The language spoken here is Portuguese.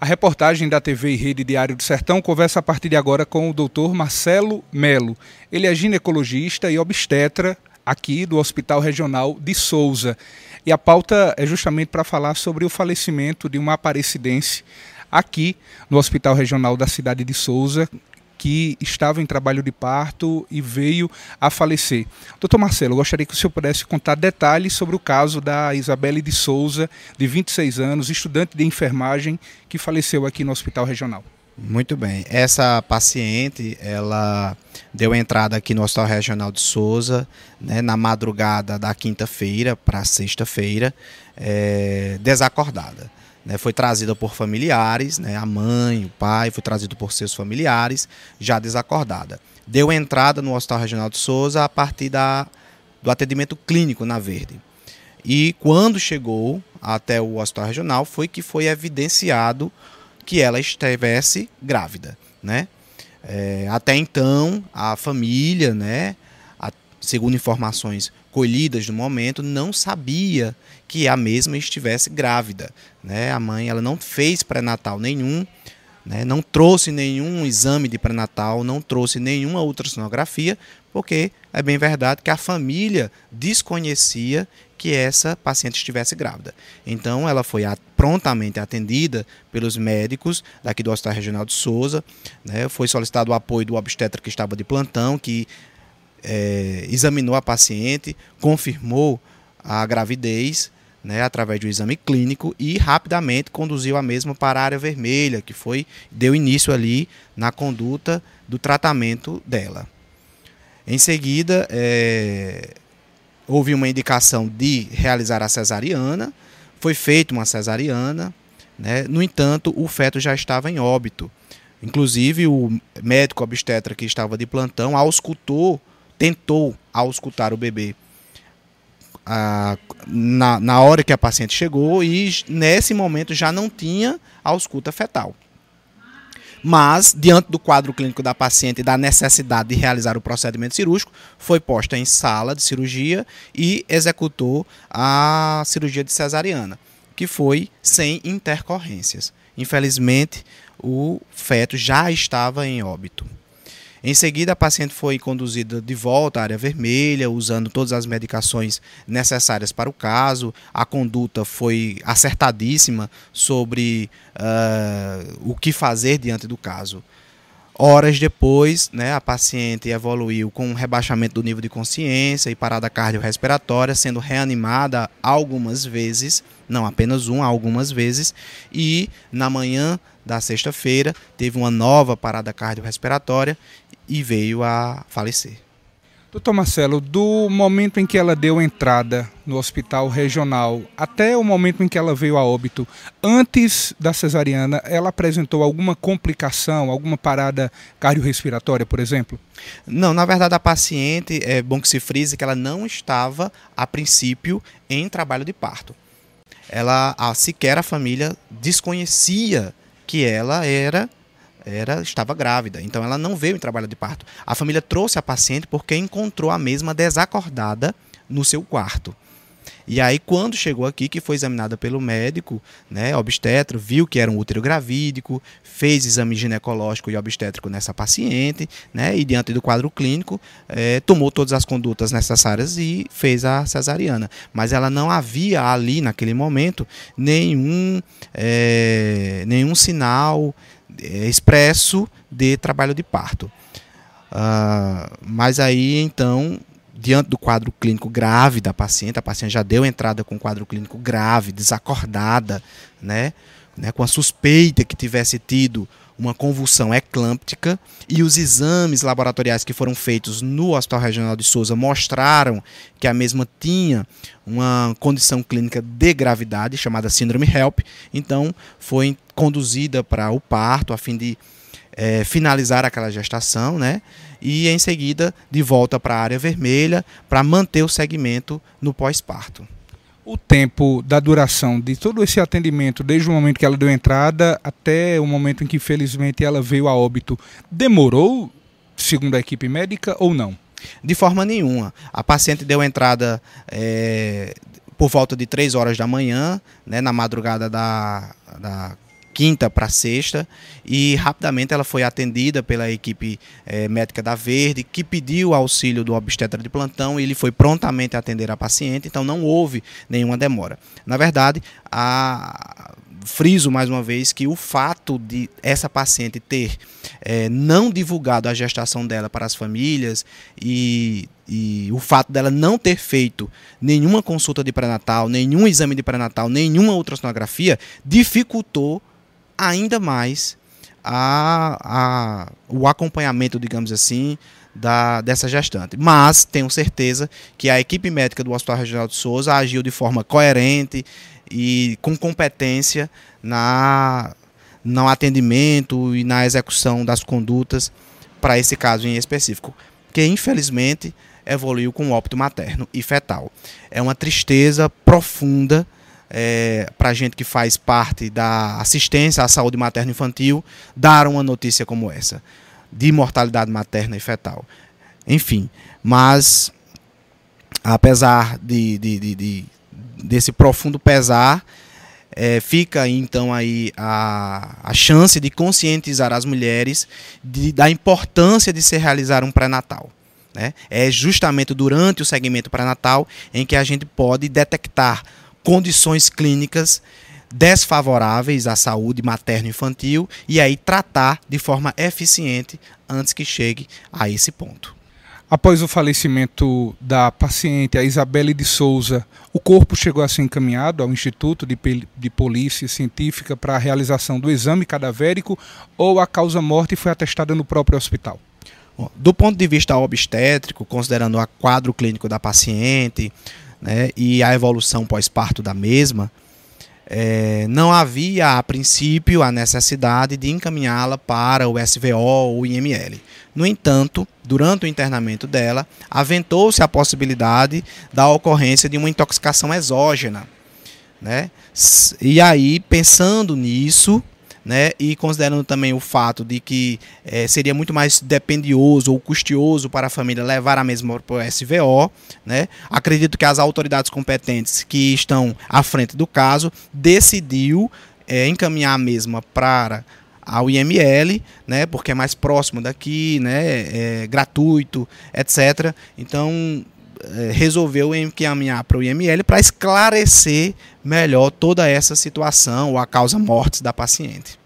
A reportagem da TV e Rede Diário do Sertão conversa a partir de agora com o Dr. Marcelo Melo. Ele é ginecologista e obstetra aqui do Hospital Regional de Souza. E a pauta é justamente para falar sobre o falecimento de uma aparecidense aqui no Hospital Regional da cidade de Souza, que estava em trabalho de parto e veio a falecer. Doutor Marcelo, gostaria que o senhor pudesse contar detalhes sobre o caso da Isabelle de Souza, de 26 anos, estudante de enfermagem, que faleceu aqui no Hospital Regional. Muito bem. Essa paciente, ela deu entrada aqui no Hospital Regional de Souza, né, na madrugada da quinta-feira para sexta-feira, é, desacordada né, foi trazida por familiares, né, a mãe, o pai, foi trazido por seus familiares, já desacordada. Deu entrada no Hospital Regional de Souza a partir da, do atendimento clínico na Verde. E quando chegou até o Hospital Regional, foi que foi evidenciado que ela estivesse grávida, né? É, até então, a família, né, a, segundo informações colhidas no momento, não sabia que a mesma estivesse grávida. Né? A mãe ela não fez pré-natal nenhum, né? não trouxe nenhum exame de pré-natal, não trouxe nenhuma ultrassonografia, porque é bem verdade que a família desconhecia que essa paciente estivesse grávida. Então ela foi prontamente atendida pelos médicos daqui do Hospital Regional de Souza, né? foi solicitado o apoio do obstetra que estava de plantão, que é, examinou a paciente, confirmou a gravidez né, através do exame clínico e rapidamente conduziu a mesma para a área vermelha, que foi deu início ali na conduta do tratamento dela. Em seguida, é, houve uma indicação de realizar a cesariana, foi feita uma cesariana, né, no entanto, o feto já estava em óbito. Inclusive, o médico obstetra que estava de plantão auscultou tentou auscultar o bebê na, na hora que a paciente chegou e nesse momento já não tinha ausculta fetal. Mas, diante do quadro clínico da paciente e da necessidade de realizar o procedimento cirúrgico, foi posta em sala de cirurgia e executou a cirurgia de cesariana, que foi sem intercorrências. Infelizmente, o feto já estava em óbito. Em seguida, a paciente foi conduzida de volta à área vermelha, usando todas as medicações necessárias para o caso. A conduta foi acertadíssima sobre uh, o que fazer diante do caso. Horas depois, né, a paciente evoluiu com um rebaixamento do nível de consciência e parada cardiorrespiratória, sendo reanimada algumas vezes, não apenas uma, algumas vezes, e na manhã da sexta-feira teve uma nova parada cardiorrespiratória e veio a falecer. Doutor Marcelo, do momento em que ela deu entrada no hospital regional até o momento em que ela veio a óbito, antes da cesariana, ela apresentou alguma complicação, alguma parada cardiorrespiratória, por exemplo? Não, na verdade a paciente, é bom que se frise que ela não estava, a princípio, em trabalho de parto. Ela, a, sequer a família desconhecia que ela era era estava grávida, então ela não veio em trabalho de parto. A família trouxe a paciente porque encontrou a mesma desacordada no seu quarto. E aí, quando chegou aqui, que foi examinada pelo médico, né, obstetra, viu que era um útero gravídico, fez exame ginecológico e obstétrico nessa paciente, né, e diante do quadro clínico, é, tomou todas as condutas necessárias e fez a cesariana. Mas ela não havia ali, naquele momento, nenhum, é, nenhum sinal expresso de trabalho de parto. Uh, mas aí, então, diante do quadro clínico grave da paciente, a paciente já deu entrada com quadro clínico grave, desacordada, né, né, com a suspeita que tivesse tido uma convulsão eclâmptica e os exames laboratoriais que foram feitos no Hospital Regional de Souza mostraram que a mesma tinha uma condição clínica de gravidade chamada síndrome HELP, então foi conduzida para o parto a fim de é, finalizar aquela gestação, né? E em seguida de volta para a área vermelha para manter o segmento no pós-parto o tempo da duração de todo esse atendimento, desde o momento que ela deu entrada até o momento em que infelizmente ela veio a óbito, demorou, segundo a equipe médica, ou não? De forma nenhuma. A paciente deu entrada é, por volta de 3 horas da manhã, né, na madrugada da, da quinta para sexta e rapidamente ela foi atendida pela equipe é, médica da Verde, que pediu auxílio do obstetra de plantão e ele foi prontamente atender a paciente, então não houve nenhuma demora. Na verdade, a friso mais uma vez que o fato de essa paciente ter é, não divulgado a gestação dela para as famílias e, e, o fato dela não ter feito nenhuma consulta de pré-natal, nenhum exame de pré-natal, nenhuma ultrassonografia, dificultou ainda mais a, a, o acompanhamento, digamos assim, da, dessa gestante. Mas tenho certeza que a equipe médica do Hospital Regional de Souza agiu de forma coerente e com competência na no atendimento e na execução das condutas para esse caso em específico, que infelizmente evoluiu com óbito materno e fetal. É uma tristeza profunda é, para a gente que faz parte da assistência à saúde materno-infantil dar uma notícia como essa, de mortalidade materna e fetal. Enfim, mas apesar de, de, de, de desse profundo pesar, é, fica então aí a, a chance de conscientizar as mulheres de, da importância de se realizar um pré-natal. Né? É justamente durante o segmento pré-natal em que a gente pode detectar condições clínicas desfavoráveis à saúde materno-infantil e aí tratar de forma eficiente antes que chegue a esse ponto. Após o falecimento da paciente, a Isabelle de Souza, o corpo chegou a ser encaminhado ao Instituto de, de Polícia Científica para a realização do exame cadavérico ou a causa-morte foi atestada no próprio hospital? Do ponto de vista obstétrico, considerando o quadro clínico da paciente né, e a evolução pós-parto da mesma, é, não havia, a princípio, a necessidade de encaminhá-la para o SVO ou IML. No entanto, durante o internamento dela, aventou-se a possibilidade da ocorrência de uma intoxicação exógena. Né? E aí, pensando nisso, né? E considerando também o fato de que é, seria muito mais dependioso ou custoso para a família levar a mesma para o SVO, né? Acredito que as autoridades competentes que estão à frente do caso decidiu é, encaminhar a mesma para ao IML, né, porque é mais próximo daqui, né, é gratuito, etc. Então é, resolveu encaminhar para o IML para esclarecer melhor toda essa situação ou a causa mortes da paciente.